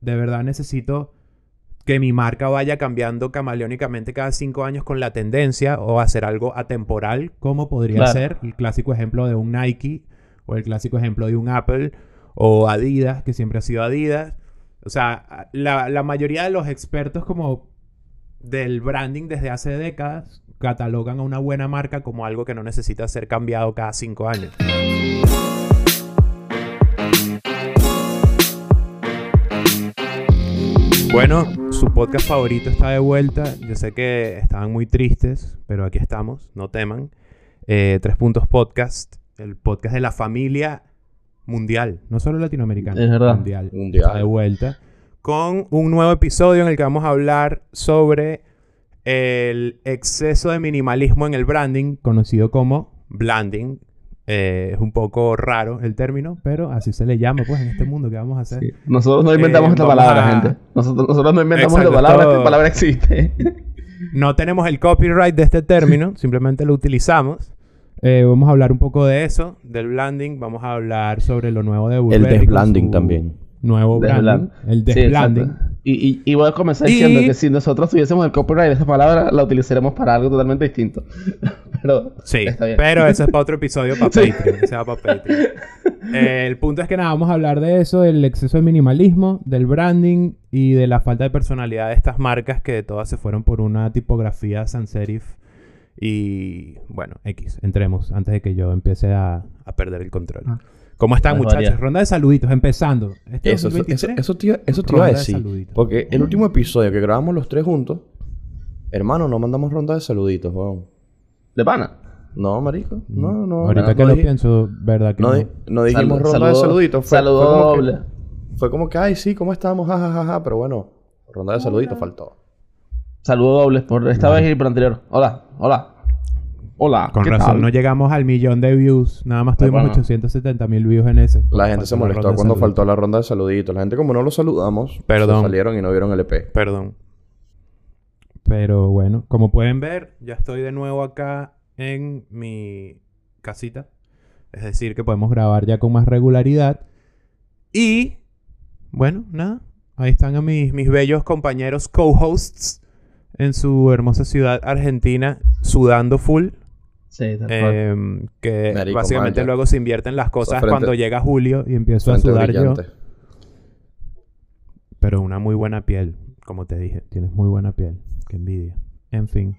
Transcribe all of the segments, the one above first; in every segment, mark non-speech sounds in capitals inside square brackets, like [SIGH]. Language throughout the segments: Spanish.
de verdad necesito que mi marca vaya cambiando camaleónicamente cada cinco años con la tendencia o hacer algo atemporal, como podría Claro. ser el clásico ejemplo de un Nike o el clásico ejemplo de un Apple o Adidas, que siempre ha sido Adidas. O sea, la, la mayoría de los expertos como del branding desde hace décadas catalogan a una buena marca como algo que no necesita ser cambiado cada cinco años. Bueno, su podcast favorito está de vuelta. Yo sé que estaban muy tristes, pero aquí estamos, no teman. Eh, Tres Puntos Podcast, el podcast de la familia mundial, no solo latinoamericana, Es verdad. mundial. Mundial. Está de vuelta con un nuevo episodio en el que vamos a hablar sobre el exceso de minimalismo en el branding, conocido como blanding. Eh, es un poco raro el término, pero así se le llama, pues, en este mundo que vamos a hacer. Sí. Nosotros no inventamos Eh, esta palabra, a- gente. Nosotros, nosotros no inventamos Exacto, esta palabra, esto- esta palabra existe. No tenemos el copyright de este término, [LAUGHS] simplemente lo utilizamos. Eh, vamos a hablar un poco de eso, del blanding. Vamos a hablar sobre lo nuevo de El Burberry. con desblanding también. Nuevo branding. El Sí, desblanding. exacto. y, y, y voy a comenzar Y- diciendo que si nosotros tuviésemos el copyright de esta palabra, la utilizaremos para algo totalmente distinto. Pero Sí, está bien. pero eso es para otro episodio, para [LAUGHS] Sí. Patreon. ese va para Patreon. Eh, el punto es que nada, vamos a hablar de eso, del exceso de minimalismo, del branding y de la falta de personalidad de estas marcas que todas se fueron por una tipografía sans serif. Y bueno, X, entremos antes de que yo empiece a, a perder el control. Ah. ¿Cómo están, Más muchachos? Ronda de saluditos, empezando. Este Eso, eso, 2023, eso, eso te, iba- eso te iba a de decir. Porque el último episodio que grabamos los tres juntos, hermano, no mandamos ronda de saluditos, weón. ¿De pana? No, marico. No, no. Ahorita no, que no lo pienso, ¿verdad que No, no? di- no dijimos Saludo- ronda de saludo- saluditos. Fue, saludo fue como doble. que, fue como que, ay, sí, ¿cómo estamos? Ja, ja, ja, ja. Pero bueno, ronda de saluditos faltó. Saludos dobles por esta vez y por anterior. Hola, hola. Hola. Con ¿qué razón, tal? no llegamos al millón de views. Nada más tuvimos bueno. 870 mil views en ese. La gente se molestó de cuando faltó la ronda de saluditos. La gente, como no lo saludamos, Perdón. se salieron y no vieron el EP. Perdón. Pero bueno, como pueden ver, ya estoy de nuevo acá en mi casita. Es decir, que podemos grabar ya con más regularidad. Y, bueno, nada. Ahí están a mis, mis bellos compañeros co-hosts en su hermosa ciudad argentina, sudando full. Sí, tal cual. em, que Marico, básicamente luego se invierten las cosas frente- cuando llega julio y empiezo a sudar yo. Pero una muy buena piel, como te dije. Tienes muy buena piel. Qué envidia. En fin.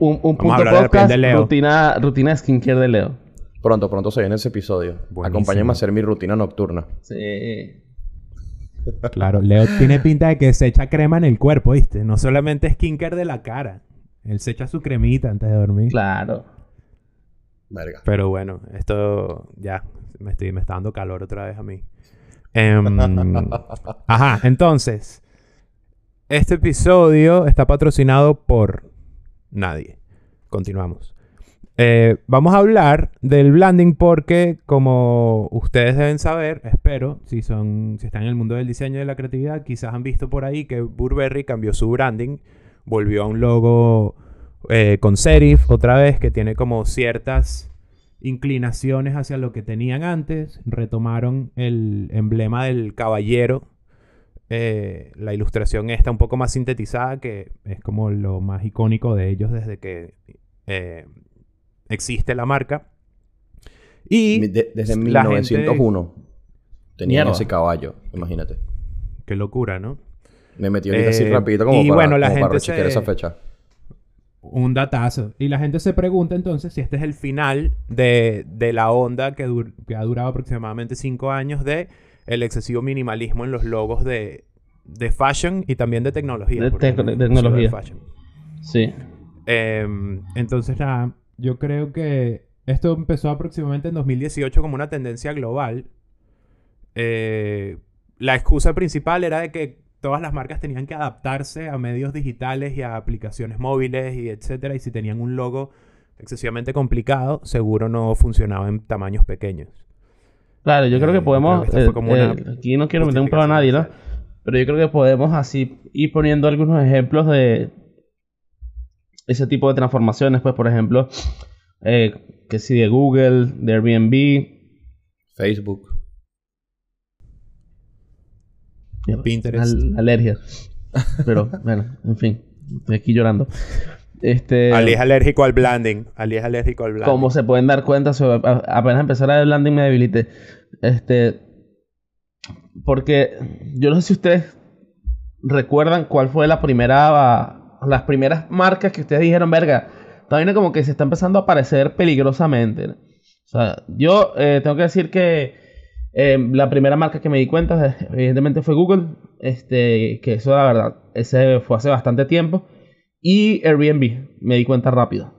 Un, un, punto de podcast, de Leo. rutina, rutina skincare de Leo. Pronto, pronto se viene ese episodio. Buenísimo. Acompáñame a hacer mi rutina nocturna. Sí. Claro, Leo tiene pinta de que se echa crema en el cuerpo, ¿viste? No solamente skincare de la cara. Él se echa su cremita antes de dormir. Claro. Verga. Pero bueno, esto ya me, estoy, me está dando calor otra vez a mí. Em, [LAUGHS] ajá, entonces, este episodio está patrocinado por nadie. Continuamos. Eh, vamos a hablar del branding porque, como ustedes deben saber, espero, si son, si están en el mundo del diseño y de la creatividad, quizás han visto por ahí que Burberry cambió su branding, volvió a un logo eh, con serif otra vez que tiene como ciertas inclinaciones hacia lo que tenían antes, retomaron el emblema del caballero, eh, la ilustración está un poco más sintetizada, que es como lo más icónico de ellos desde que eh, existe la marca. Y de- desde la gente- 1901 tenían Mierda. ese caballo, imagínate. Qué locura, ¿no? Me metí ahorita así Eh, rapidito como y para, bueno, la como gente se- esa fecha. Un datazo. Y la gente se pregunta entonces si este es el final de, de la onda que, que ha durado aproximadamente cinco años de el excesivo minimalismo en los logos de, de fashion y también de tecnología. De de tecnología. fashion. Sí. Em, entonces, nada, yo creo que esto empezó aproximadamente en 2018 como una tendencia global. Eh, la excusa principal era de que todas las marcas tenían que adaptarse a medios digitales y a aplicaciones móviles y etcétera. Y si tenían un logo excesivamente complicado, seguro no funcionaba en tamaños pequeños. Claro, yo creo Eh, que podemos. creo eh, como una eh, aquí no quiero meter un pelo a nadie, ¿no? Pero yo creo que podemos así ir poniendo algunos ejemplos de ese tipo de transformaciones. Pues, por ejemplo, eh, que si de Google, de Airbnb, Facebook. Pinterest. al- alergia. Pero [LAUGHS] bueno, en fin. Estoy aquí llorando. Este, Ali es alérgico al blending. Ali es alérgico al blending. como se pueden dar cuenta, apenas empezar a landing me debilité. Este, porque yo no sé si ustedes recuerdan cuál fue la primera, las primeras marcas que ustedes dijeron, verga, también como que se está empezando a aparecer peligrosamente. ¿no? O sea, yo eh, tengo que decir que eh, la primera marca que me di cuenta, eh, evidentemente, fue Google. Este, que eso, la verdad, ese fue hace bastante tiempo. Y Airbnb, me di cuenta rápido.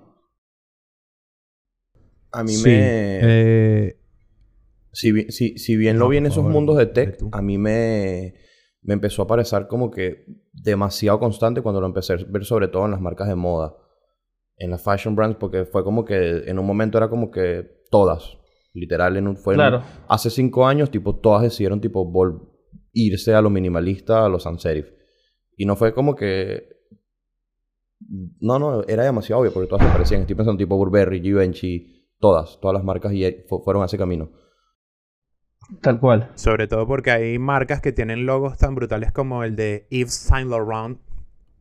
A mí Sí, me... eh, Si, bi- si, si bien No, lo vi en esos favor, mundos de tech, a mí me, me empezó a parecer como que demasiado constante cuando lo empecé a ver sobre todo en las marcas de moda, en las fashion brands, porque fue como que en un momento era como que todas, literal, en un, fue en- Claro. hace cinco años, tipo, todas decidieron tipo vol- irse a lo minimalista, a lo sans serif. Y no fue como que... No, no, era demasiado obvio porque todas se parecían. Estoy pensando tipo Burberry, Givenchy, todas, todas las marcas y fu- fueron a ese camino. Tal cual. sobre todo porque hay marcas que tienen logos tan brutales como el de Yves Saint Laurent,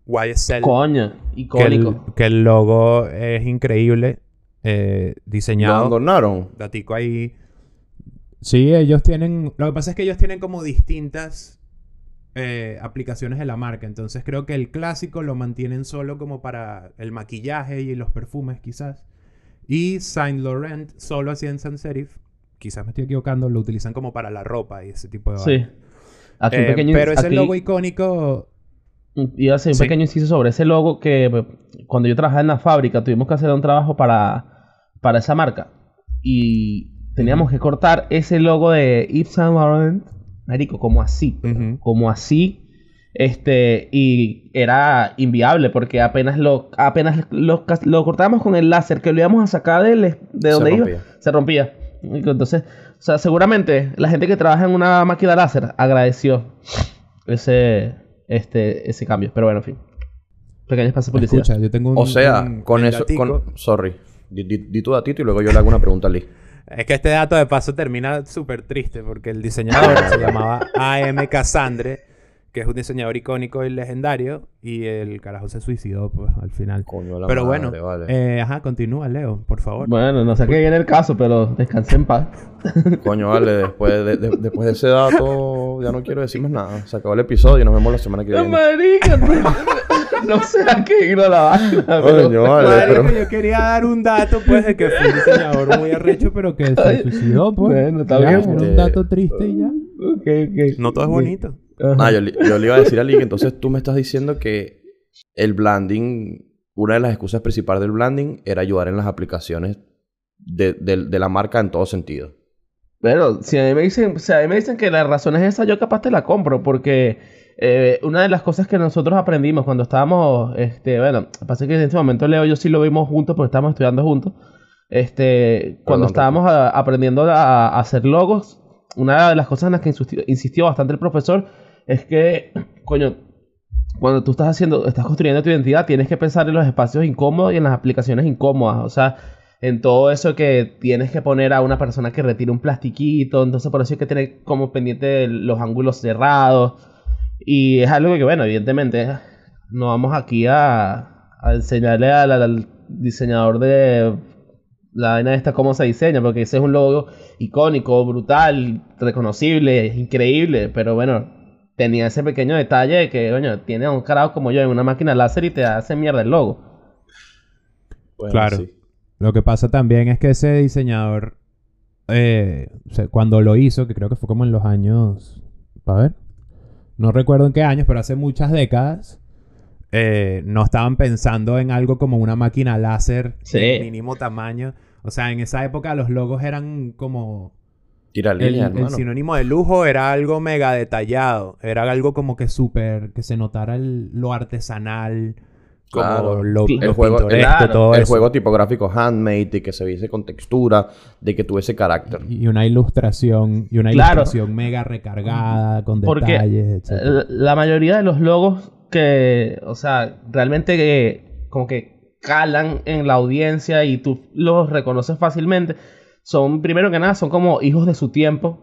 YSL. Coño, que, el, icónico. que el logo es increíble. eh, Lo diseñado. abandonaron. Datico ahí. Sí, ellos tienen. Lo que pasa es que ellos tienen como distintas eh, aplicaciones de la marca. Entonces creo que el clásico lo mantienen solo como para el maquillaje y los perfumes, quizás. Y Saint Laurent, solo así en sans serif. Quizás me estoy equivocando, lo utilizan como para la ropa y ese tipo de Sí. un Eh, pequeño, pero ese aquí logo icónico. iba a hacer un Sí. pequeño inciso sobre ese logo que eh, cuando yo trabajaba en la fábrica tuvimos que hacer un trabajo para, para esa marca. Y teníamos que cortar ese logo de Yves Saint Laurent, marico, como así. Como así. Este, y era inviable porque apenas lo, apenas lo, cortábamos con el láser que lo íbamos a sacar del- de, Se donde iba, rompía. se rompía. Entonces, o sea, seguramente la gente que trabaja en una máquina láser agradeció ese, este, ese cambio. Pero bueno, en fin. Pequeño espacio de publicidad. Escucha, yo tengo un. O sea, un- con un eso... Con, sorry. Di, di- di tu datito y luego yo le hago una pregunta a Lee. Es que este dato de paso termina súper triste porque el diseñador se llamaba A.M. Cassandre, que es un diseñador icónico y legendario, y el carajo se suicidó pues al final. Coño de la Pero bueno, vale. eh, ajá, continúa, Leo, por favor. Bueno, no sé qué viene el caso, pero descanse en paz. [LAUGHS] Coño, vale, después de, de- después de ese dato ya no quiero decir más nada. Se acabó el episodio y nos vemos la semana que viene. Marica, no sé a qué ir a la vaina, pero- Coño, vale, Marico, pero... yo quería dar un dato, pues, de que fue un diseñador muy arrecho, pero que se suicidó, pues. Bueno, está Ya, bien, Era un dato triste y ya. Ok, ok. No todo es bonito. Ah, yo, le- yo le iba a decir a que entonces tú me estás diciendo que el blending, una de las excusas principales del blending era ayudar en las aplicaciones de, de- de la marca en todo sentido. Pero si a mí me dicen, si a mí me dicen que la razón es esa, yo capaz te la compro, porque eh, una de las cosas que nosotros aprendimos cuando estábamos, este, bueno, pasa que en ese momento Leo y yo sí lo vimos juntos porque estábamos estudiando juntos. Este, cuando Perdón, estábamos a- aprendiendo a, a hacer logos, una de las cosas en las que insistió, insistió bastante el profesor es que, coño, cuando tú estás haciendo, estás construyendo tu identidad, tienes que pensar en los espacios incómodos y en las aplicaciones incómodas. O sea, en todo eso que tienes que poner a una persona que retire un plastiquito. Entonces, por eso hay que tener como pendiente los ángulos cerrados. Y es algo que, bueno, evidentemente, no vamos aquí a, a enseñarle al, al diseñador de la vaina esta cómo se diseña, porque ese es un logo icónico, brutal, reconocible, increíble, pero bueno, tenía ese pequeño detalle de que, coño, tiene a un carajo como yo en una máquina láser y te hace mierda el logo. Bueno, Claro. sí. Lo que pasa también es que ese diseñador, eh, o sea, cuando lo hizo, que creo que fue como en los años, para ver, no recuerdo en qué años, pero hace muchas décadas, eh, no estaban pensando en algo como una máquina láser Sí. de mínimo tamaño. O sea, en esa época los logos eran como... Tira El, línea, el hermano. sinónimo de lujo era algo mega detallado. Era algo como que súper... Que se notara el- lo artesanal. Como Claro. lo, El lo juego- pintoresco, claro. todo el eso. juego tipográfico handmade, de que se viese con textura, de que tuviese carácter. Y una ilustración, y una Claro. ilustración mega recargada, con Porque detalles, etc. La, la mayoría de los logos que, o sea, realmente que, como que calan en la audiencia y tú los reconoces fácilmente, son, primero que nada, son como hijos de su tiempo,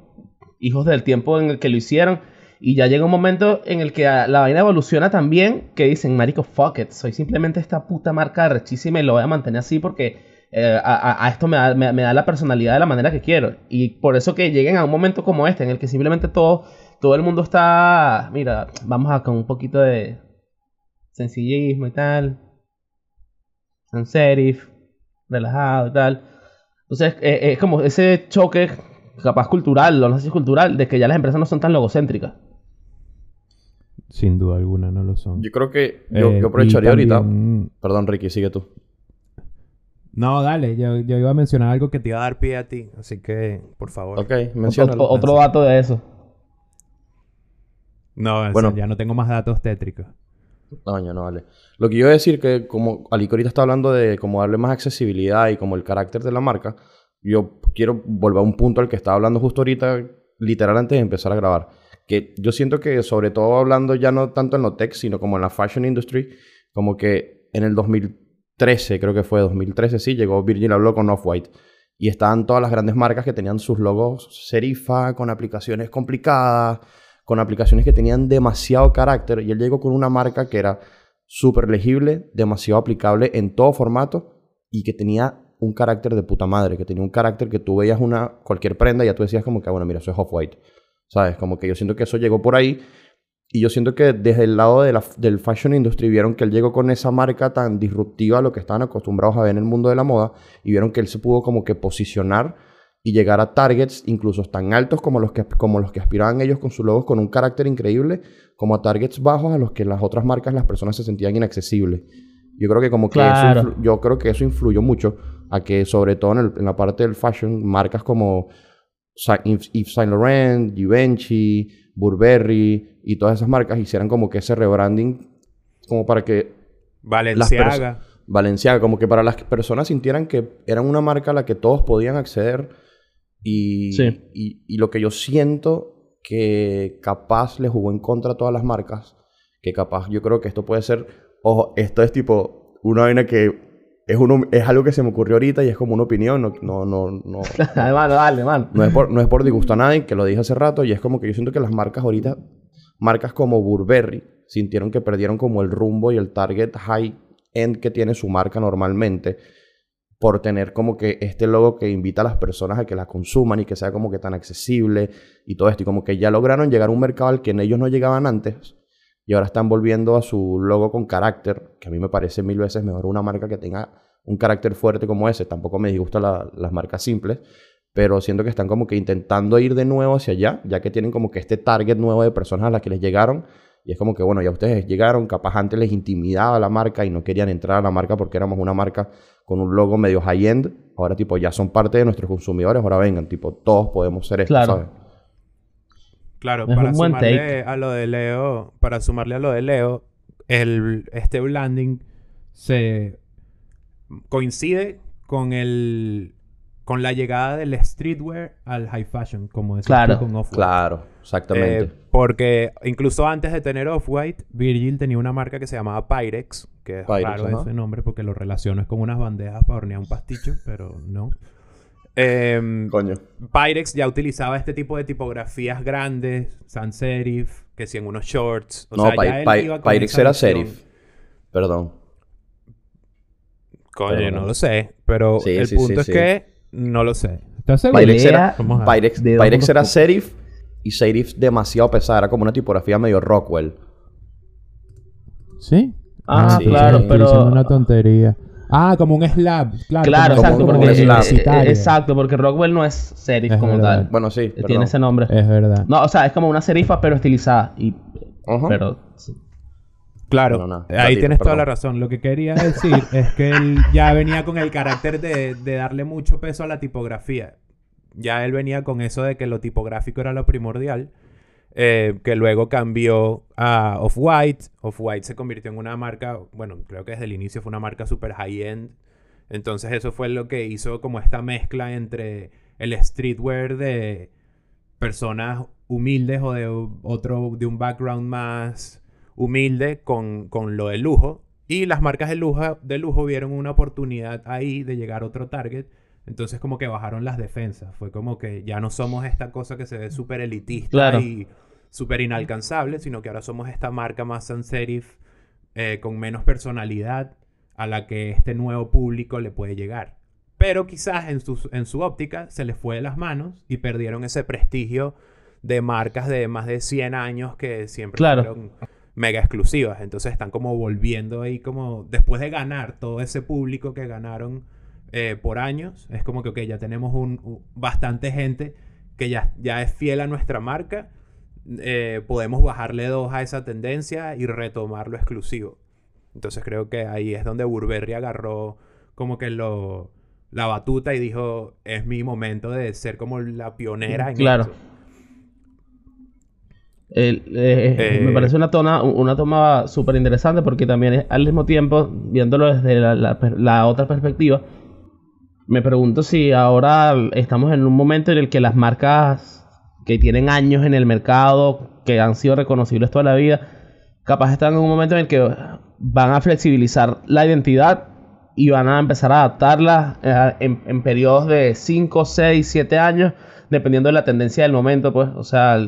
hijos del tiempo en el que lo hicieron Y ya llega un momento en el que a- la vaina evoluciona también que dicen, marico, fuck it, soy simplemente esta puta marca rechísima y lo voy a mantener así porque eh, a, esto me da, me da la personalidad de la manera que quiero. Y por eso que lleguen a un momento como este en el que simplemente todo, todo el mundo está, mira, vamos a con un poquito de sencillismo y tal, sans serif, relajado y tal. Entonces, eh, es como ese choque, capaz cultural, o no sé si es cultural, de que ya las empresas no son tan logocéntricas. Sin duda alguna no lo son. Yo creo que yo, Eh, yo aprovecharía ahorita. Perdón, Ricky, sigue tú. No, dale, yo, yo iba a mencionar algo que te iba a dar pie a ti, así que, por favor. Ok, Otro, menciónalo. otro dato de eso. No, o sea, Bueno. ya no tengo más datos tétricos. No, no vale. Lo que yo iba a decir que como Alico ahorita está hablando de como darle más accesibilidad y como el carácter de la marca, yo quiero volver a un punto al que estaba hablando justo ahorita, literal antes de empezar a grabar. Que yo siento que sobre todo hablando ya no tanto en lo tech, sino como en la fashion industry, como que en el 2013, creo que fue 2013, sí, llegó Virgil habló con Off-White. Y estaban todas las grandes marcas que tenían sus logos serifa, con aplicaciones complicadas, con aplicaciones que tenían demasiado carácter. Y él llegó con una marca que era súper legible, demasiado aplicable en todo formato y que tenía un carácter de puta madre, que tenía un carácter que tú veías una, cualquier prenda y ya tú decías como que, "Ah, bueno, mira, eso es Off-White. ¿Sabes? Como que yo siento que eso llegó por ahí y yo siento que desde el lado de del fashion industry vieron que él llegó con esa marca tan disruptiva a lo que estaban acostumbrados a ver en el mundo de la moda y vieron que él se pudo como que posicionar y llegar a targets incluso tan altos como los que, como los que aspiraban ellos con sus logos con un carácter increíble, como a targets bajos a los que las otras marcas las personas se sentían inaccesibles. Yo creo que como que Claro. eso yo creo que eso influyó mucho a que sobre todo en, el- en la parte del fashion marcas como Yves Saint Laurent, Givenchy, Burberry y todas esas marcas hicieran como que ese rebranding como para que Valenciaga. Valenciaga, como que para las personas sintieran que eran una marca a la que todos podían acceder y, Sí. y, y lo que yo siento que capaz le jugó en contra a todas las marcas, que capaz yo creo que esto puede ser, ojo, esto es tipo una vaina que es, uno, es algo que se me ocurrió ahorita y es como una opinión, no, no, no, no, [LAUGHS] Además, dale, man. no es por, no es por disgustar a nadie, que lo dije hace rato, y es como que yo siento que las marcas ahorita, marcas como Burberry, sintieron que perdieron como el rumbo y el target high end que tiene su marca normalmente, por tener como que este logo que invita a las personas a que la consuman y que sea como que tan accesible y todo esto, y como que ya lograron llegar a un mercado al que en ellos no llegaban antes, y ahora están volviendo a su logo con carácter, que a mí me parece mil veces mejor una marca que tenga un carácter fuerte como ese. Tampoco me disgustan la- las marcas simples, pero siento que están como que intentando ir de nuevo hacia allá, ya que tienen como que este target nuevo de personas a las que les llegaron. Y es como que, bueno, ya ustedes llegaron, capaz antes les intimidaba la marca y no querían entrar a la marca porque éramos una marca con un logo medio high-end. Ahora, tipo, ya son parte de nuestros consumidores, ahora vengan, tipo, todos podemos ser esto, Claro. ¿sabes? Claro, Es para sumarle take. a lo de Leo, para sumarle a lo de Leo, el, este branding se coincide con el con la llegada del streetwear al high fashion, como decías Claro. con Off-White. Claro, exactamente. Eh, porque incluso antes de tener Off-White, Virgil tenía una marca que se llamaba Pyrex, que es Pyrex, raro ajá. ese nombre porque lo relaciono con unas bandejas para hornear un pasticho, pero no. Em, Coño. Pyrex ya utilizaba este tipo de tipografías grandes, sans serif, que si en unos shorts. O no, sea, Py- ya él Py- iba con Pyrex era serif. Perdón. Coño, no no. lo sé. Pero Sí, el sí, punto sí, es sí. que no lo sé. ¿Estás seguro? Pyrex era, Pyrex, de Pyrex dos era serif y serif demasiado pesada. Era como una tipografía medio Rockwell. ¿Sí? Ah, Sí, claro, pero... una tontería. Ah, como un slab. Claro, Claro, como- exacto, como porque, un slab. eh, eh, exacto, porque Rockwell no es serif Es como verdad. tal. Bueno, sí. Eh, perdón. Tiene ese nombre. Es verdad. No, o sea, es como una serifa, pero estilizada. Y, Ajá. pero, sí. Claro, No, no, ahí tienes toda la razón. Lo que quería decir [LAUGHS] es que él ya venía con el carácter de, de darle mucho peso a la tipografía. Ya él venía con eso de que lo tipográfico era lo primordial, eh, que luego cambió a Off-White. Off-White se convirtió en una marca, bueno, creo que desde el inicio fue una marca super high-end. Entonces eso fue lo que hizo como esta mezcla entre el streetwear de personas humildes o de otro, de un background más humilde con, con lo de lujo. Y las marcas de lujo, de lujo vieron una oportunidad ahí de llegar a otro target. Entonces como que bajaron las defensas. Fue como que ya no somos esta cosa que se ve súper elitista Claro. y súper inalcanzable, sino que ahora somos esta marca más sans serif eh, con menos personalidad a la que este nuevo público le puede llegar. Pero quizás en su, en su óptica se les fue de las manos y perdieron ese prestigio de marcas de más de 100 años que siempre Claro. fueron mega exclusivas. Entonces están como volviendo ahí como después de ganar todo ese público que ganaron eh, por años. Es como que, ok, ya tenemos un, bastante gente que ya, ya es fiel a nuestra marca. eh, podemos bajarle dos a esa tendencia y retomar lo exclusivo. Entonces creo que ahí es donde Burberry agarró como que lo, la batuta y dijo, es mi momento de ser como la pionera en Claro. esto. Eh, Eh, me parece una, tona, una toma súper interesante porque también al mismo tiempo, viéndolo desde la, la la otra perspectiva, me pregunto si ahora estamos en un momento en el que las marcas que tienen años en el mercado, que han sido reconocibles toda la vida, capaz están en un momento en el que van a flexibilizar la identidad y van a empezar a adaptarla eh, en, en periodos de 5, 6, 7 años, dependiendo de la tendencia del momento, pues, o sea,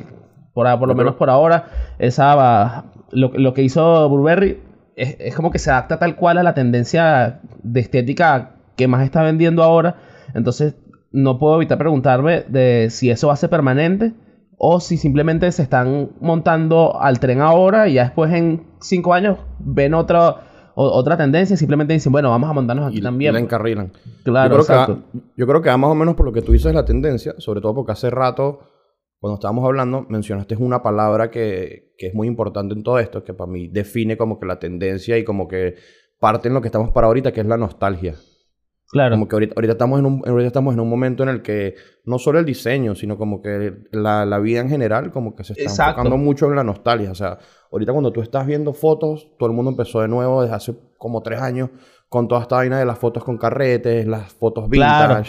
por, por lo menos por ahora, esa lo, lo que hizo Burberry es, es como que se adapta tal cual a la tendencia de estética que más está vendiendo ahora. Entonces, no puedo evitar preguntarme de si eso va a ser permanente o si simplemente se están montando al tren ahora y ya después en cinco años ven otra, otra tendencia y simplemente dicen, bueno, vamos a montarnos aquí Y, también. y la encarrilan. Claro, yo, creo que exacto. yo creo que va más o menos por lo que tú dices la tendencia, sobre todo porque hace rato, cuando estábamos hablando, mencionaste una palabra que, que es muy importante en todo esto, que para mí define como que la tendencia y como que parte en lo que estamos para ahorita, que es la nostalgia. Claro. Como que ahorita, ahorita, estamos en un, ahorita estamos en un momento en el que no solo el diseño, sino como que la, la vida en general, como que se está Exacto. enfocando mucho en la nostalgia. O sea, ahorita cuando tú estás viendo fotos, todo el mundo empezó de nuevo desde hace como tres años con toda esta vaina de las fotos con carretes, las fotos Claro.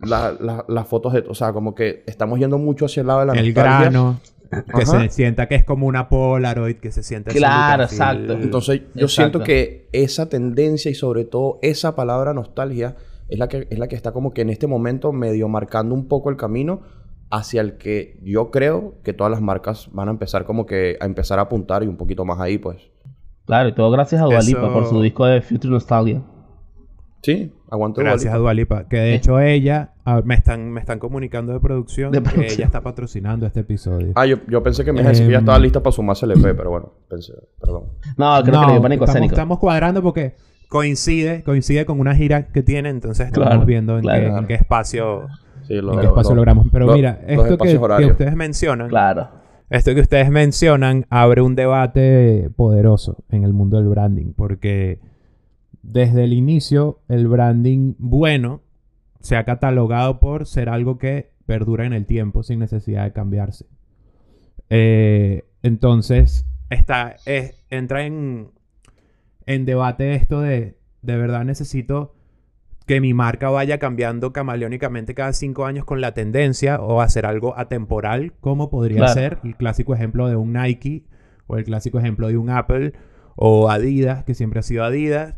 La- la- las fotos de... O sea, como que estamos yendo mucho hacia el lado de la El nostalgia. grano, que Ajá. se sienta que es como una Polaroid, que se siente así Claro, exacto. Entonces, yo Exacto. siento que esa tendencia y sobre todo esa palabra nostalgia es la que es la que está como que en este momento medio marcando un poco el camino hacia el que yo creo que todas las marcas van a empezar como que a empezar a apuntar y un poquito más ahí, pues. Claro, y todo gracias a Dua Lipa Eso- por su disco de Future Nostalgia. Sí, aguante Dua Gracias a Lipa. Dualipa. Que de hecho ella, me están, me están comunicando de producción, De que producción. ella está patrocinando este episodio. Ah, yo, yo pensé que me a que ya Em. estaba lista para sumarse al EP, pero bueno, pensé, perdón. No, creo que le dio pánico estamos, escénico. estamos cuadrando porque coincide, coincide con una gira que tiene, entonces estamos Claro, viendo en, claro. qué, en qué espacio, Sí, lo, en qué espacio lo- logramos. Pero lo- mira, esto que, que ustedes mencionan, Claro. esto que ustedes mencionan abre un debate poderoso en el mundo del branding, porque desde el inicio el branding bueno se ha catalogado por ser algo que perdura en el tiempo sin necesidad de cambiarse. Eh, entonces, está, es- entra en, en debate esto de, de verdad necesito que mi marca vaya cambiando camaleónicamente cada cinco años con la tendencia o hacer algo atemporal, como podría Claro. ser el clásico ejemplo de un Nike o el clásico ejemplo de un Apple o Adidas, que siempre ha sido Adidas.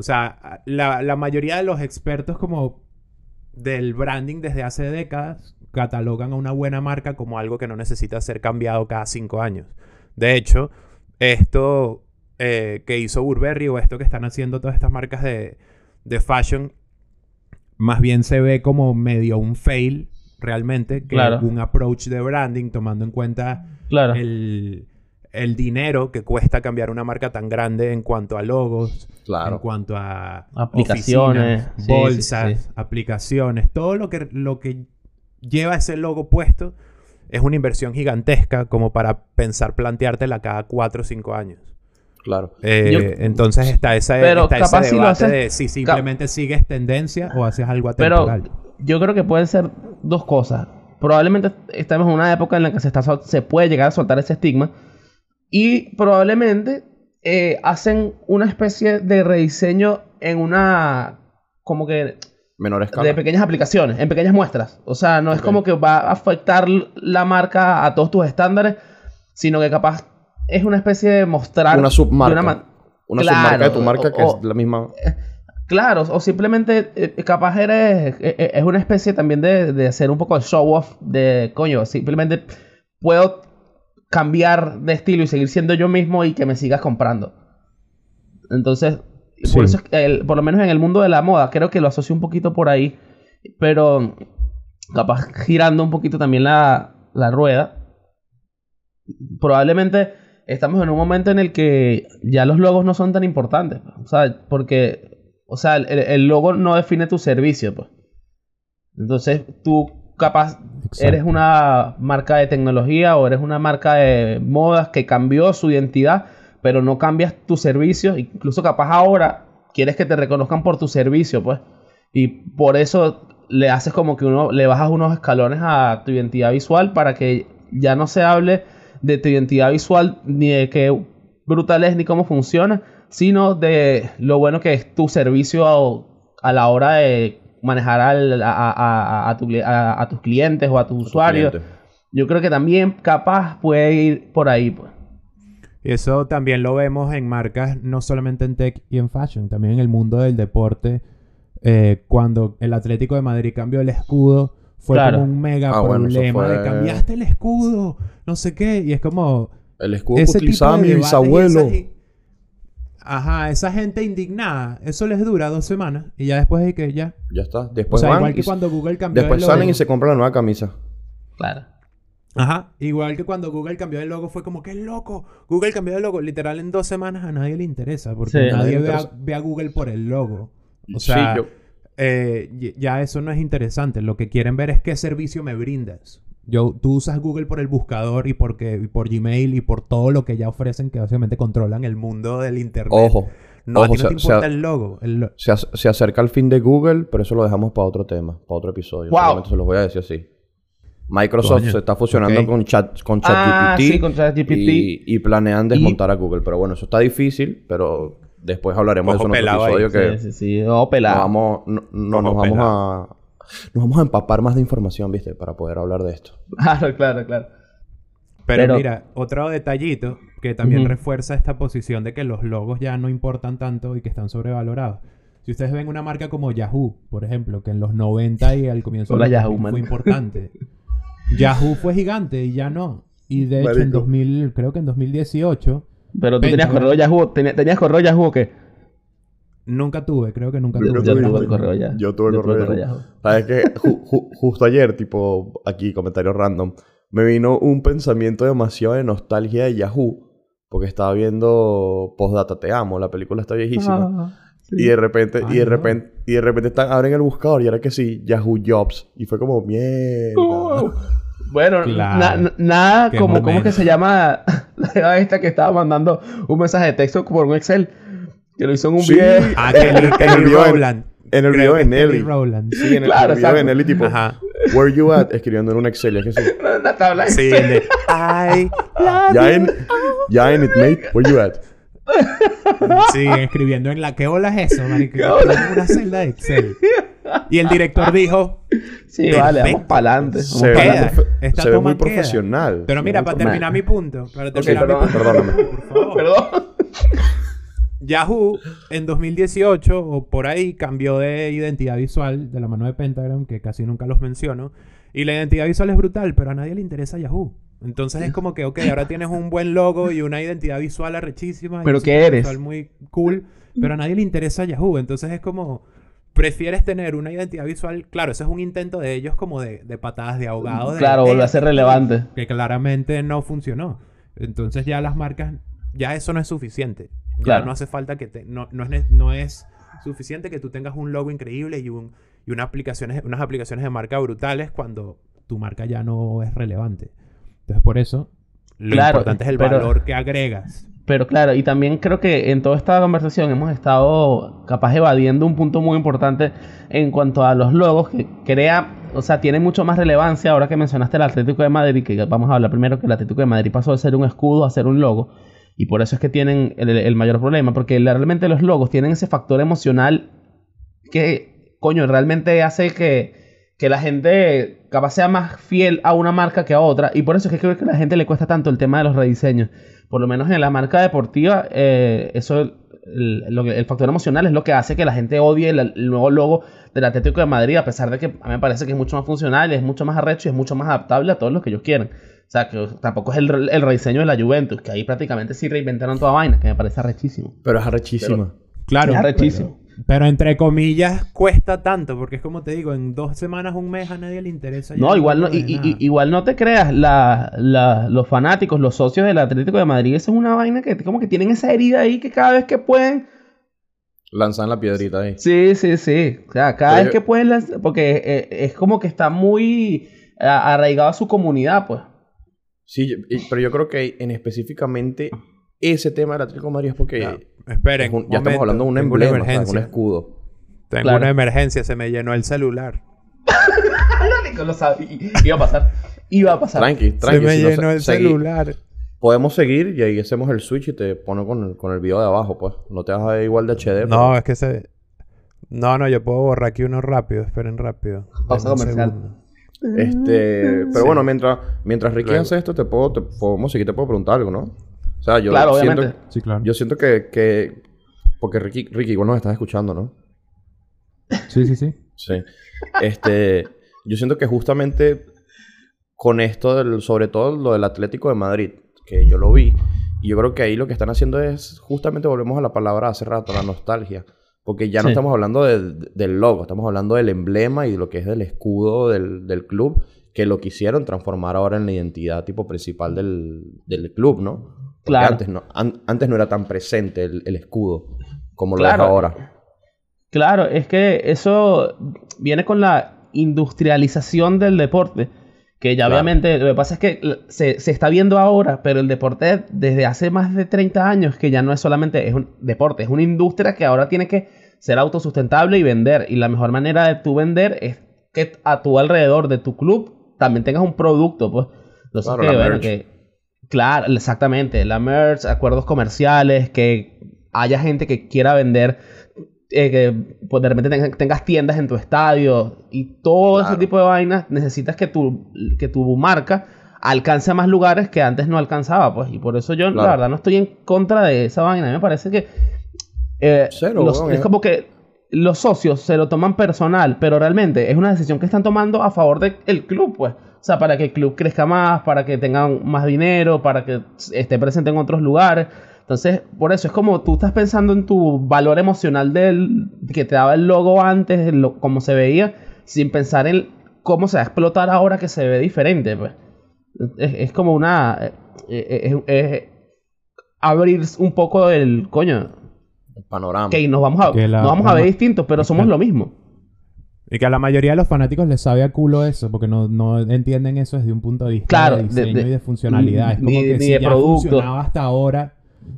O sea, la, la mayoría de los expertos como del branding desde hace décadas catalogan a una buena marca como algo que no necesita ser cambiado cada cinco años. De hecho, esto eh, que hizo Burberry o esto que están haciendo todas estas marcas de, de fashion, más bien se ve como medio un fail realmente, que Claro. un approach de branding tomando en cuenta Claro. el, el dinero que cuesta cambiar una marca tan grande en cuanto a logos, Claro. en cuanto a Aplicaciones, oficinas, sí, sí, bolsas, sí. aplicaciones, todo lo que, lo que lleva ese logo puesto es una inversión gigantesca como para pensar planteártela cada 4 o 5 años. Claro. Eh, Yo- entonces está, esa, Pero está ese capaz si debate haces- de si simplemente sigues tendencia o haces algo Pero atemporal. yo creo que pueden ser dos cosas. Probablemente estamos en una época en la que se, está, se puede llegar a soltar ese estigma. Y probablemente eh, hacen una especie de rediseño en una... Como que Menor escala. de pequeñas aplicaciones, en pequeñas muestras. O sea, no es como que va a afectar la marca a todos tus estándares, sino que capaz es una especie de mostrar... Una submarca. una ma- Una Claro, submarca de tu marca o- que o- es la misma. Claro, o simplemente eh, capaz eres, eh, eh, es una especie también de, de hacer un poco de show off de, coño, simplemente puedo cambiar de estilo y seguir siendo yo mismo y que me sigas comprando. Entonces, Sí. por eso es que el- por lo menos en el mundo de la moda, creo que lo asocio un poquito por ahí, pero capaz girando un poquito también la, la rueda. Probablemente estamos en un momento en el que ya los logos no son tan importantes, o sea, porque, o sea, el, el logo no define tu servicio, pues. Entonces, tú capaz Eres una marca de tecnología o eres una marca de modas que cambió su identidad, pero no cambias tu servicio. Incluso capaz ahora quieres que te reconozcan por tu servicio, pues. Y por eso le haces como que uno, le bajas unos escalones a tu identidad visual para que ya no se hable de tu identidad visual ni de qué brutal es ni cómo funciona, sino de lo bueno que es tu servicio a, a la hora de manejar al- a, a- a- a tu a- a tus clientes o a tus usuarios. Yo creo que también capaz puede ir por ahí, pues. Y eso también lo vemos en marcas, no solamente en tech y en fashion, también en el mundo del deporte. Eh, cuando el Atlético de Madrid cambió el escudo, fue Claro. como un mega Ah, bueno, problema de cambiaste el escudo, no sé qué. Y es como. El escudo que y Ajá, esa gente indignada, eso les dura dos semanas y ya después de que ya. Ya está. O Después sea, van igual que cuando Google cambió Después el logo. salen y se compran la nueva camisa. Claro. Ajá, igual que cuando Google cambió el logo fue como, ¡qué loco! Google cambió el logo, literal en dos semanas a nadie le interesa, porque Sí, nadie ve a, interesa. ve a Google por el logo. O Sí, sea, yo- eh, ya eso no es interesante, lo que quieren ver es qué servicio me brindas. Yo, tú usas Google por el buscador y, porque, y por Gmail y por todo lo que ya ofrecen, que básicamente controlan el mundo del Internet. Ojo. no, a ojo, ti no se- te importa se- el logo. el lo- Se, ac- se acerca el fin de Google, pero eso lo dejamos para otro tema, para otro episodio. Wow. Solamente se los voy a decir así. Microsoft Coño, se está fusionando con con Ah, sí, con ChatGPT. y, y planean desmontar a Google. Pero bueno, eso está difícil, pero después hablaremos Ojo de eso en otro ahí. episodio que Sí, sí, sí. No, nos pelado. vamos, no, no Ojo nos vamos pelado. a nos vamos a empapar más de información, ¿viste? Para poder hablar de esto. [LAUGHS] Claro, claro, claro. Pero, Pero- mira, otro detallito que también refuerza esta posición de que los logos ya no importan tanto y que están sobrevalorados. Si ustedes ven una marca como Yahoo, por ejemplo, que en los 90 y al comienzo Hola, de Yahoo, 2000 man. fue importante. [LAUGHS] Yahoo fue gigante y ya no. Y de hecho en Marico. 2000, creo que en 2018, Pero tú tenías correo Yahoo. ¿Tenías, tenías correo Yahoo o qué? Nunca tuve, creo que nunca Yo tuve. Yo tuve- tuve correo Yahoo. Yo tuve correo Yahoo. Yahoo. ¿Sabes qué? Ju- ju- justo ayer, tipo, aquí, comentario random, me vino un pensamiento demasiado de nostalgia de Yahoo, porque estaba viendo Postdata Te Amo, la película está viejísima. Ah, sí. Y de repente, y de no. repente, y de repente están, abren el buscador y era que sí, Yahoo Jobs. Y fue como, mierda. Uh, Bueno, Claro. na- na- nada como, ¿cómo que se llama [LAUGHS] la esta que estaba mandando un mensaje de texto por un Excel? Que lo hizo en un Sí. video. Ah, Kelly, En el Kelly Rowland. En el Creo [LAUGHS] video de Nelly. Rowland. Sí, en el, Claro, en el video de. Nelly, tipo, Ajá. Where you at? Escribiendo en un Excel. Es que sí. [LAUGHS] Una tabla de Sí, Excel. el I [LAUGHS] love Ya en, ya en it, mate. Where you at? Sí, escribiendo en la... ¿Qué ola es eso, marico? En una celda de Excel. Y el director dijo... Sí, vale, vamos para adelante. Se ve, queda. muy profe- Esta se ve muy queda. profesional. Pero mira, para terminar mi punto. Para terminar perdón. mi punto. Perdóname. Por favor. Perdón. Yahoo en 2018 o por ahí cambió de identidad visual de la mano de Pentagram, que casi nunca los menciono. Y la identidad visual es brutal, pero a nadie le interesa Yahoo. Entonces es como que, ok, ahora tienes un buen logo y una identidad visual arrechísima. ¿Pero qué eres? visual muy cool, pero a nadie le interesa Yahoo. Entonces es como, prefieres tener una identidad visual. Claro, eso es un intento de ellos como de, de patadas de ahogado. de, Claro, "Eh, volver a ser relevante. que claramente no funcionó. Entonces ya las marcas, ya eso no es suficiente. Ya Claro. no hace falta que te, no, no, es, no es suficiente que tú tengas un logo increíble y, un, y una aplicaciones, unas aplicaciones de marca brutales cuando tu marca ya no es relevante. Entonces por eso lo Claro, importante es el pero- valor que agregas. Pero claro, y también creo que en toda esta conversación hemos estado capaz evadiendo un punto muy importante en cuanto a los logos que crea, o sea, tiene mucho más relevancia ahora que mencionaste el Atlético de Madrid, que vamos a hablar primero que el Atlético de Madrid pasó de ser un escudo a ser un logo, y por eso es que tienen el, mayor problema, porque realmente los logos tienen ese factor emocional que, coño, realmente hace que, que la gente capaz sea más fiel a una marca que a otra. Y por eso es que creo que a la gente le cuesta tanto el tema de los rediseños. Por lo menos en la marca deportiva, eh, eso, el, el factor emocional es lo que hace que la gente odie el, el nuevo logo del Atlético de Madrid, a pesar de que a mí me parece que es mucho más funcional, es mucho más arrecho y es mucho más adaptable a todos los que ellos quieren. O sea, que tampoco es el, el rediseño de la Juventus, que ahí prácticamente sí reinventaron toda vaina, que me parece arrechísimo. Pero es arrechísima. Claro. Es arrechísimo. Pero, pero entre comillas cuesta tanto, porque es como te digo, en dos semanas, un mes a nadie le interesa. No, igual no, y- y- igual no te creas, la, la- los fanáticos, los socios del Atlético de Madrid, eso es una vaina que como que tienen esa herida ahí que cada vez que pueden, Lanzan la piedrita ahí. sí, sí, sí, o sea, cada Pero vez que pueden, lanz- porque eh, es como que está muy arraigado a su comunidad, pues. Sí, yo- y- pero yo creo que en específicamente ese tema del Atlético de Madrid es porque Ya, esperen. es un- un ya estamos hablando de un una emblema, ¿sabes? un escudo. Tengo Claro. una emergencia, se me llenó el celular. [LAUGHS] Nico lo sabe, i- iba a pasar, iba a pasar. Tranqui, se tranqui. me si no llenó se- el celular. Podemos seguir y ahí hacemos el switch y te pongo con el, con el video de abajo, pues. No te vas a ver igual de HD. No, es que se. No, no, yo puedo borrar aquí uno rápido. Esperen rápido. Pausa comercial. Este, pero Sí. bueno, mientras, mientras Ricky hace esto, te puedo, te podemos seguir, te puedo preguntar algo, ¿no? O sea, yo Claro, siento, obviamente. Sí, claro. yo siento que, que, porque Ricky, Ricky igual nos estás escuchando, ¿no? Sí, sí, sí. Sí. Este, yo siento que justamente con esto, del, sobre todo lo del Atlético de Madrid, que yo lo vi, y yo creo que ahí lo que están haciendo es, justamente volvemos a la palabra hace rato, la nostalgia. Porque ya no Sí. estamos hablando de- del logo, estamos hablando del emblema y de lo que es del escudo del, del club, que lo quisieron transformar ahora en la identidad tipo principal del, del club, ¿no? Porque Claro. Antes no, an- antes no era tan presente el, el escudo como lo Claro. es ahora. Claro, es que eso viene con la industrialización del deporte. Que ya Claro. obviamente lo que pasa es que se, se está viendo ahora, pero el deporte desde hace más de 30 años que ya no es solamente es un deporte, es una industria que ahora tiene que ser autosustentable y vender. Y la mejor manera de tú vender es que a tu alrededor de tu club también tengas un producto, pues. Entonces, Claro, que, la bueno, merch. que- claro, exactamente, la merch, acuerdos comerciales, que haya gente que quiera vender eh, que pues, de repente tengas, tengas tiendas en tu estadio y todo ese tipo de vainas, necesitas que tu, que tu marca alcance a más lugares que antes no alcanzaba, pues. Y por eso yo, la verdad, no estoy en contra de esa vaina. Me parece que eh, Cero, los- weón, es eh. como que los socios se lo toman personal, pero realmente es una decisión que están tomando a favor del club, pues. O sea, para que el club crezca más, para que tengan más dinero, para que esté presente en otros lugares. Entonces, por eso es como tú estás pensando en tu valor emocional del que te daba el logo antes, lo, cómo se veía, sin pensar en cómo se va a explotar ahora que se ve diferente, pues. Es, es como una... eh, eh, es- es abrir un poco el... Coño, El panorama. que nos vamos a, Que la- nos vamos la a ver distintos, pero somos lo mismo. Y que a la mayoría de los fanáticos les sabe a culo eso, porque no, no entienden eso desde un punto de vista Claro, de de- diseño de- y de funcionalidad. Es como ni- que ni si de ya producto. funcionaba hasta ahora,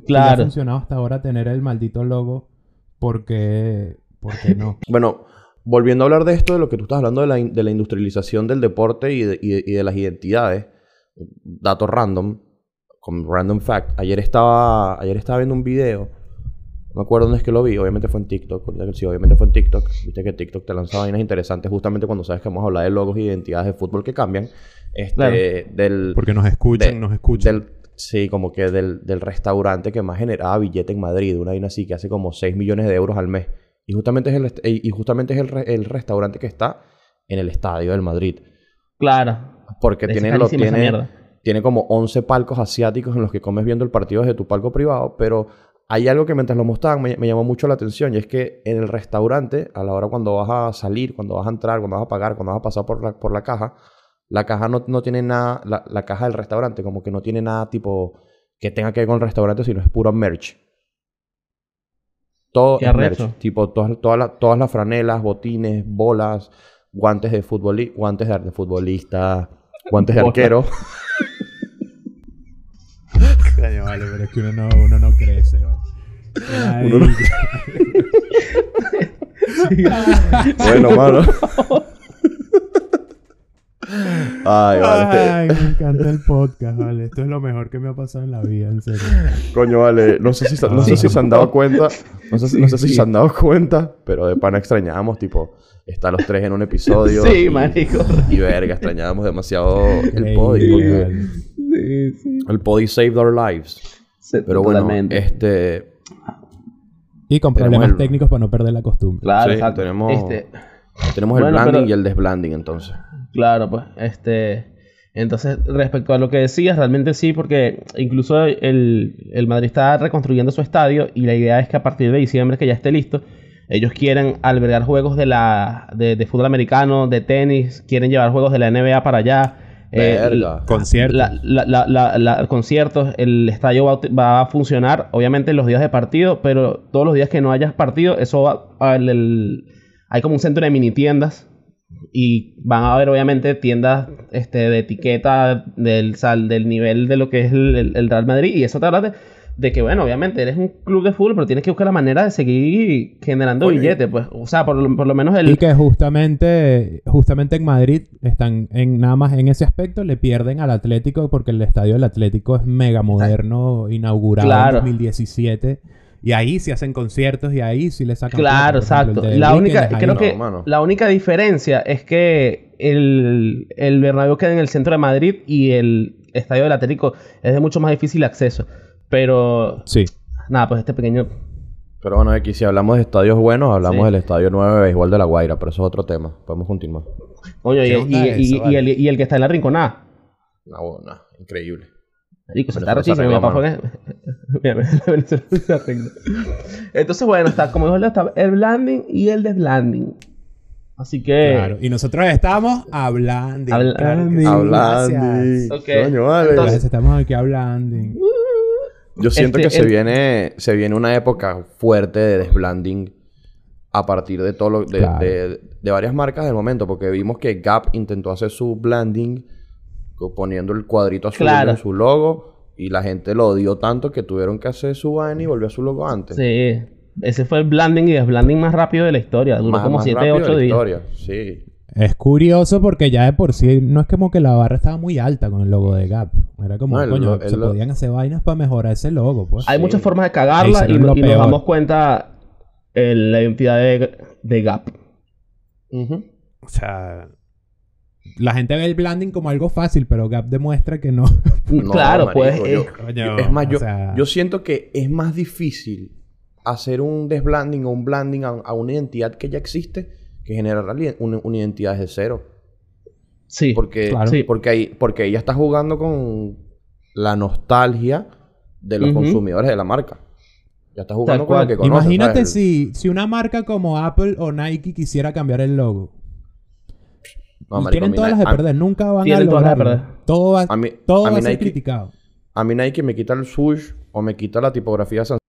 Claro. ha funcionado hasta ahora tener el maldito logo, ¿por qué, por qué no? [LAUGHS] Bueno, volviendo a hablar de esto, de lo que tú estás hablando de la, in- de la industrialización del deporte y de, y de- y de las identidades, dato random, con random fact, ayer estaba, ayer estaba viendo un video, no me acuerdo dónde es que lo vi, obviamente fue en TikTok, sí, obviamente fue en TikTok, viste que TikTok te lanza vainas interesantes justamente cuando sabes que vamos a hablar de logos y identidades de fútbol que cambian, este, Claro. del... Porque nos escuchan, de- nos escuchan. Del, sí, como que del, del restaurante que más generaba billete en Madrid, una vaina así que hace como 6 millones de euros al mes. Y justamente es el, y justamente es el, re- el restaurante que está en el estadio del Madrid. Claro. Porque Es tiene, lo, tiene, tiene como 11 palcos asiáticos en los que comes viendo el partido desde tu palco privado, pero hay algo que mientras lo mostraban me, me llamó mucho la atención y es que en el restaurante, a la hora cuando vas a salir, cuando vas a entrar, cuando vas a pagar, cuando vas a pasar por la, por la caja, la caja no, no tiene nada, la, la caja del restaurante como que no tiene nada tipo que tenga que ver con el restaurante, sino es puro merch. Todo es merch. Tipo, todas, todas, las- todas las franelas, botines, bolas, guantes de futbolista, guantes de, de futbolista, guantes de arquero. [LAUGHS] Coño, vale, pero es que uno no, uno no crece, vale. Ay, Uno no- [LAUGHS] bueno, mano. [LAUGHS] Ay, vale. Ay, me encanta el podcast, vale. Esto es lo mejor que me ha pasado en la vida, en serio. Coño, vale. No sé si, se- no sé si se han dado cuenta. No sé, si- no sé si se han dado cuenta, pero de pana extrañábamos, tipo, estar los tres en un episodio. Sí, y, marico. Y verga, extrañábamos demasiado el podi. Porque. Sí, sí. el podi saved our lives. Sí, Pero bueno, totalmente. este. Y con problemas el- técnicos para no perder la costumbre. Claro, sí, exacto. tenemos- Este, Tenemos el Bueno, blanding pero- y el desblanding, entonces. Claro, pues, este... Entonces, respecto a lo que decías, realmente sí, porque incluso el, el Madrid está reconstruyendo su estadio y la idea es que a partir de diciembre, que ya esté listo, ellos quieren albergar juegos de, la, de, de fútbol americano, de tenis, quieren llevar juegos de la NBA para allá. Eh. Conciertos. la- la- la- la- la- conciertos, el estadio va, va a funcionar, obviamente, los días de partido, pero todos los días que no hayas partido, eso va. al- el- hay como un centro de mini tiendas y van a haber, obviamente, tiendas este, de etiqueta del, sal, del nivel de lo que es el, el- el Real Madrid. Y eso te habla de, de que, bueno, obviamente, eres un club de fútbol, pero tienes que buscar la manera de seguir generando Oye. billetes, pues. O sea, por, lo- por lo menos el. Y que justamente, justamente en Madrid están en nada más en ese aspecto le pierden al Atlético porque el estadio del Atlético es mega moderno, inaugurado Claro. en 2017 y ahí sí hacen conciertos y ahí sí le sacan Claro, plata. Por ejemplo, exacto. La única, creo No, que mano. la única diferencia es que el, el Bernabéu queda en el centro de Madrid y el estadio del Atlético es de mucho más difícil acceso. Pero Sí. nada, pues este pequeño Pero bueno, aquí si hablamos de estadios buenos, hablamos Sí. del estadio nuevo de béisbol de La Guaira, pero eso es otro tema. Podemos continuar. coño y, ¿Qué onda y- eso, y- y vale? el, y el que está en la rinconada. No, no, increíble. Marico, se está. Mi papá fue que- Mira, Venezuela se arregla. Entonces, bueno, está, como dijo, está el blanding y el desblanding. Así que. Claro. Y nosotros estamos hablando. Hablando. Hablando. Coño, vale. Entonces- estamos aquí hablando. Yo siento Este, que se viene se viene una época fuerte de desblanding a partir de todo lo, de, Claro. de- de varias marcas del momento, porque vimos que Gap intentó hacer su blanding poniendo el cuadrito azul Claro. en su logo y la gente lo odió tanto que tuvieron que hacer su vaina y volvió a su logo antes. Sí. Ese fue el blanding y desblanding más rápido de la historia. Duró Más- como más 7, rápido de 8 la días. historia. Sí. Es curioso porque ya de por sí no es como que la barra estaba muy alta con el logo de Gap. Era como, No, el coño, el se podían hacer vainas para mejorar ese logo, pues. Hay Sí. muchas formas de cagarla y, nos damos cuenta en la identidad de, de Gap. O sea, la gente ve el blending como algo fácil, pero Gap demuestra que no. [LAUGHS] No, claro, marico, pues. yo- Coño, es más, o yo, sea- yo siento que es más difícil hacer un desblanding o un blanding a, a una identidad que ya existe que generar una, una identidad desde cero. sí. Porque, Claro. Sí. porque, ahí, porque ella está jugando con la nostalgia de los consumidores de la marca. Ya está jugando Tal con lo cual. que conoce. Imagínate ¿sabes? si, si una marca como Apple o Nike quisiera cambiar el logo. No, Y marico, a tienen todas las de perder, nunca van a lograrlo. perder. Todo va, A mí, todo a va mí a ser Nike, criticado. a mí Nike me quita el swoosh o me quita la tipografía Sans-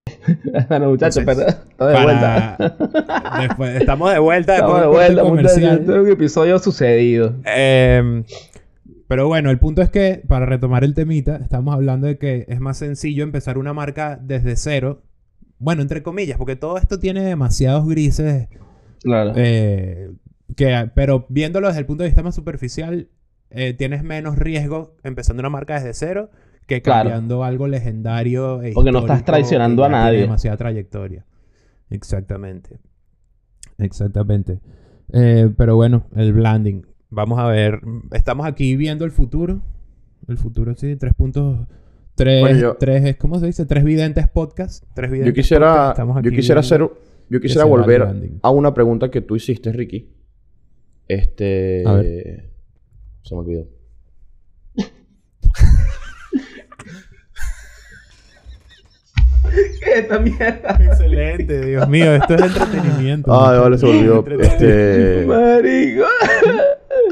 bueno, [LAUGHS] muchachos, pero está de vuelta. [LAUGHS] Después- estamos de vuelta. Estamos de del vuelta, comercial. Este es un episodio sucedido. Eh, pero bueno, el punto es que, para retomar el temita, estamos hablando de que es más sencillo empezar una marca desde cero. Bueno, entre comillas, porque todo esto tiene demasiados grises. Claro. eh, que, pero viéndolo desde el punto de vista más superficial, eh, tienes menos riesgo empezando una marca desde cero que Claro. cambiando algo legendario. e Porque no estás traicionando a nadie. demasiada trayectoria. Exactamente. Exactamente. Eh, pero bueno, el blending. Vamos a ver. Estamos aquí viendo el futuro. El futuro, sí, tres puntos. Tres, Bueno, yo- tres, ¿cómo se dice? Tres videntes podcast. Tres videntes Yo quisiera, podcast. Yo quisiera hacer, yo quisiera volver a una pregunta que tú hiciste, Ricky. Este, A ver. se me olvidó. ¿Qué esta mierda? Excelente, Dios mío, esto es entretenimiento. Ay, vale, se me olvidó. [LAUGHS] Este, Marico.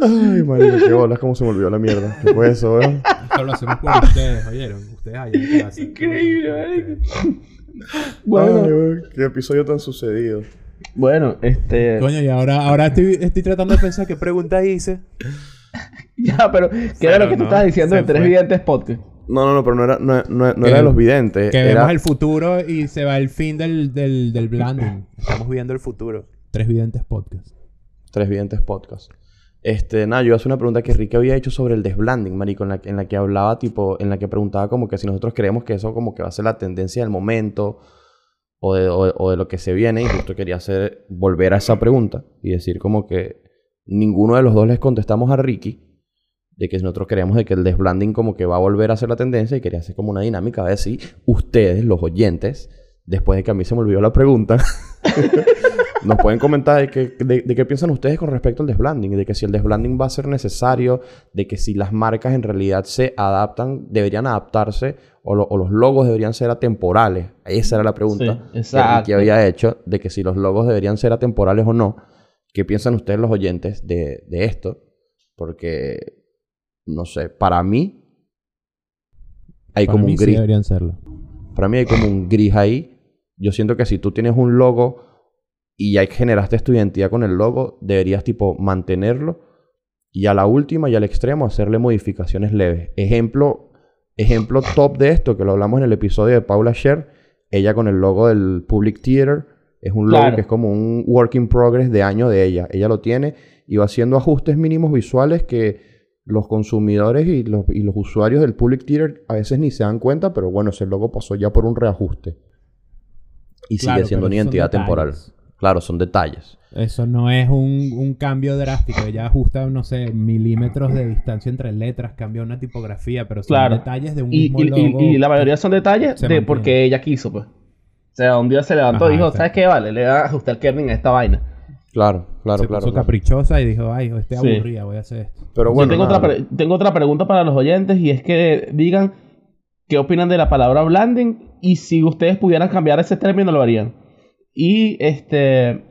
ay, marico, qué bolas, cómo se me olvidó la mierda. ¿Qué fue eso, weón? Esto lo hacemos por ustedes, ¿oyeron? Ustedes allá en casa. Increíble, marico. Ay, Bueno, weón, qué episodio tan sucedido. Bueno, este. Coño, y ahora, ahora estoy, estoy tratando de pensar qué pregunta hice. [LAUGHS] Ya, pero ¿qué era lo que tú no, estabas diciendo de tres fue. videntes podcast? No, no, no, pero no era, no, no- no Que- era de los videntes. Que era vemos el futuro y se va el fin del, del, del blending. [LAUGHS] Estamos viendo el futuro. Tres videntes podcast. Tres videntes podcast. Este, nada, yo hacer una pregunta que Ricky había hecho sobre el desblanding, marico, en la, que- en la que hablaba, tipo, en la que preguntaba como que si nosotros creemos que eso como que va a ser la tendencia del momento o de, o o de lo que se viene, y justo quería hacer, volver a esa pregunta y decir como que ninguno de los dos les contestamos a Ricky de que nosotros creemos de que el desblanding como que va a volver a ser la tendencia y quería hacer como una dinámica a ver si ustedes, los oyentes, después de que a mí se me olvidó la pregunta, [LAUGHS] nos pueden comentar de, qué- de- de qué piensan ustedes con respecto al desblending, de que si el desblending va a ser necesario, de que si las marcas en realidad se adaptan, deberían adaptarse, o, lo- o los logos deberían ser atemporales. Esa era la pregunta Sí, que había hecho, de que si los logos deberían ser atemporales o no. ¿Qué piensan ustedes los oyentes de, de esto? Porque, no sé, para mí hay Para como mí un sí gris. deberían serlo. Para mí hay como un gris ahí. Yo siento que si tú tienes un logo y ya generaste tu identidad con el logo, deberías tipo mantenerlo y a la última y al extremo hacerle modificaciones leves. Ejemplo, ejemplo top de esto, que lo hablamos en el episodio de Paula Sher, ella con el logo del Public Theater, es un logo Claro. que es como un work in progress de año de ella. Ella lo tiene y va haciendo ajustes mínimos visuales que los consumidores y los, y los usuarios del Public Theater a veces ni se dan cuenta, pero bueno, ese logo pasó ya por un reajuste. Y Claro, sigue siendo una identidad temporal. detalles. Claro, son detalles. Eso no es un, un cambio drástico. Ella ajusta, no sé, milímetros de distancia entre letras, cambia una tipografía, pero son Claro. detalles de un Y, mismo y- y- logo. y la mayoría son detalles de mantiene. porque ella quiso, pues. O sea, un día se levantó Ajá, y dijo. ¿sabes qué? Vale, le voy a ajustar el kerning a esta vaina. Claro, claro, se claro. puso claro. caprichosa y dijo, ay, estoy Sí. aburrida, voy a hacer esto. Pero Yo bueno, tengo, nada, otra tengo otra pregunta para los oyentes y es que digan qué opinan de la palabra blending y si ustedes pudieran cambiar ese término lo harían. Y este...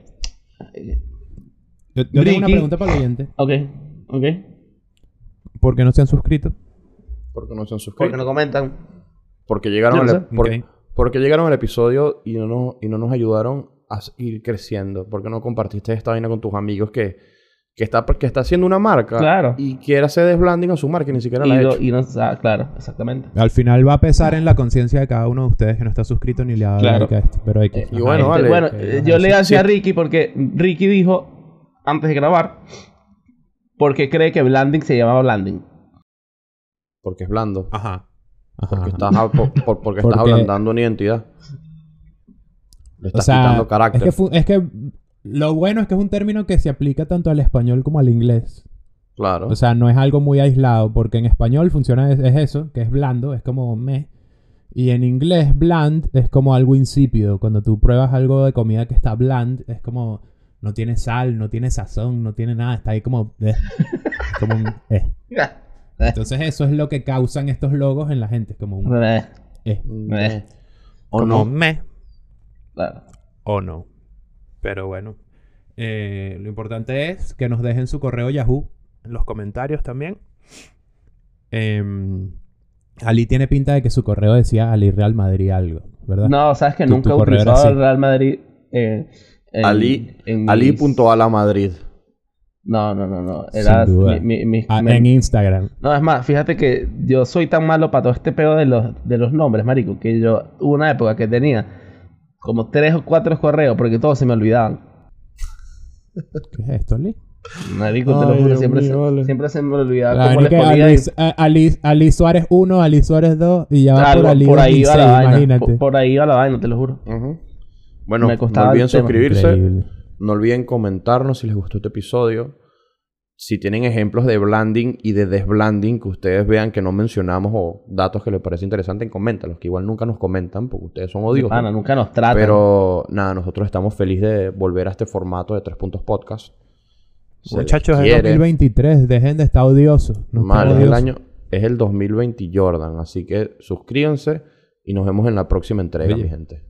Yo, yo tengo una pregunta para el oyente. Ok, ok. ¿Por qué no se han suscrito? porque no se han suscrito. Porque no comentan. Porque llegaron, no sé. por- Ok. porque llegaron al episodio y no, nos, y no nos ayudaron a ir creciendo. Porque no compartiste esta vaina con tus amigos que, que, está, que está haciendo una marca Claro. y quiere hacer desblanding a su marca y ni siquiera Y, la ha hecho. y no, ah, claro, exactamente. Al final va a pesar en la conciencia de cada uno de ustedes que no está suscrito ni le ha dado Claro. like a esto. Pero hay que... Eh, y bueno, Este, vale. bueno, eh, yo le hacía a. Ricky porque Ricky dijo antes de grabar porque cree que blending se llamaba blending. Porque es blando. Ajá. Ajá, Porque ajá. estás, a- por- por- porque [LAUGHS] estás ablandando una identidad. Le O estás sea, quitando es carácter. que, es que lo bueno es que es un término que se aplica tanto al español como al inglés. Claro. O sea, no es algo muy aislado, porque en español funciona es, es eso, que es blando, es como me. Y en inglés, bland es como algo insípido. Cuando tú pruebas algo de comida que está bland, es como no tiene sal, no tiene sazón, no tiene nada, está ahí como eh. Es como un eh. Entonces eso es lo que causan estos logos en la gente, es como un Eh, eh. eh, o Como no. me claro. o no. Pero bueno, eh, lo importante es que nos dejen su correo Yahoo en los comentarios también. Em, Ali tiene pinta de que su correo decía Ali Real Madrid algo, ¿verdad? No, sabes que Tu- nunca he utilizado el Real Madrid eh, en, Ali, en mis- Ali.ala Madrid. No, no, no, no. Era Sin duda. mi- mi- mi- Ah, me- en Instagram. No, es más, fíjate que yo soy tan malo para todo este pedo de los, de los nombres, marico, que yo hubo una época que tenía como tres o cuatro correos porque todos se me olvidaban. ¿Qué es esto, Ali? Marico, te lo juro, siempre, mío, se, vale. siempre se me olvidaba La cómo les ponía Ali, Ali, Ali Suárez 1, Ali Suárez 2 y ya va Algo, por Ali por ahí va la 2006, vaina. imagínate. Por, por ahí va la vaina, te lo juro. Ujú. Bueno, Me no olviden suscribirse. Increíble. No olviden comentarnos si les gustó este episodio. Si tienen ejemplos de blanding y de desblanding que ustedes vean que no mencionamos o datos que les parece interesante, coméntalos. Que igual nunca nos comentan porque ustedes son odiosos. Pana, nunca nos tratan. Pero nada, nosotros estamos felices de volver a este formato de Tres Puntos Podcast. Se Muchachos, es quiere. 2023, dejen de estar odiosos. No Mal, es el año, es el 2020 Jordan. Así que suscríbanse y nos vemos en la próxima entrega, Oye. mi gente.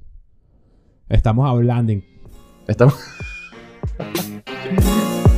Estamos hablando. Estamos... [LAUGHS]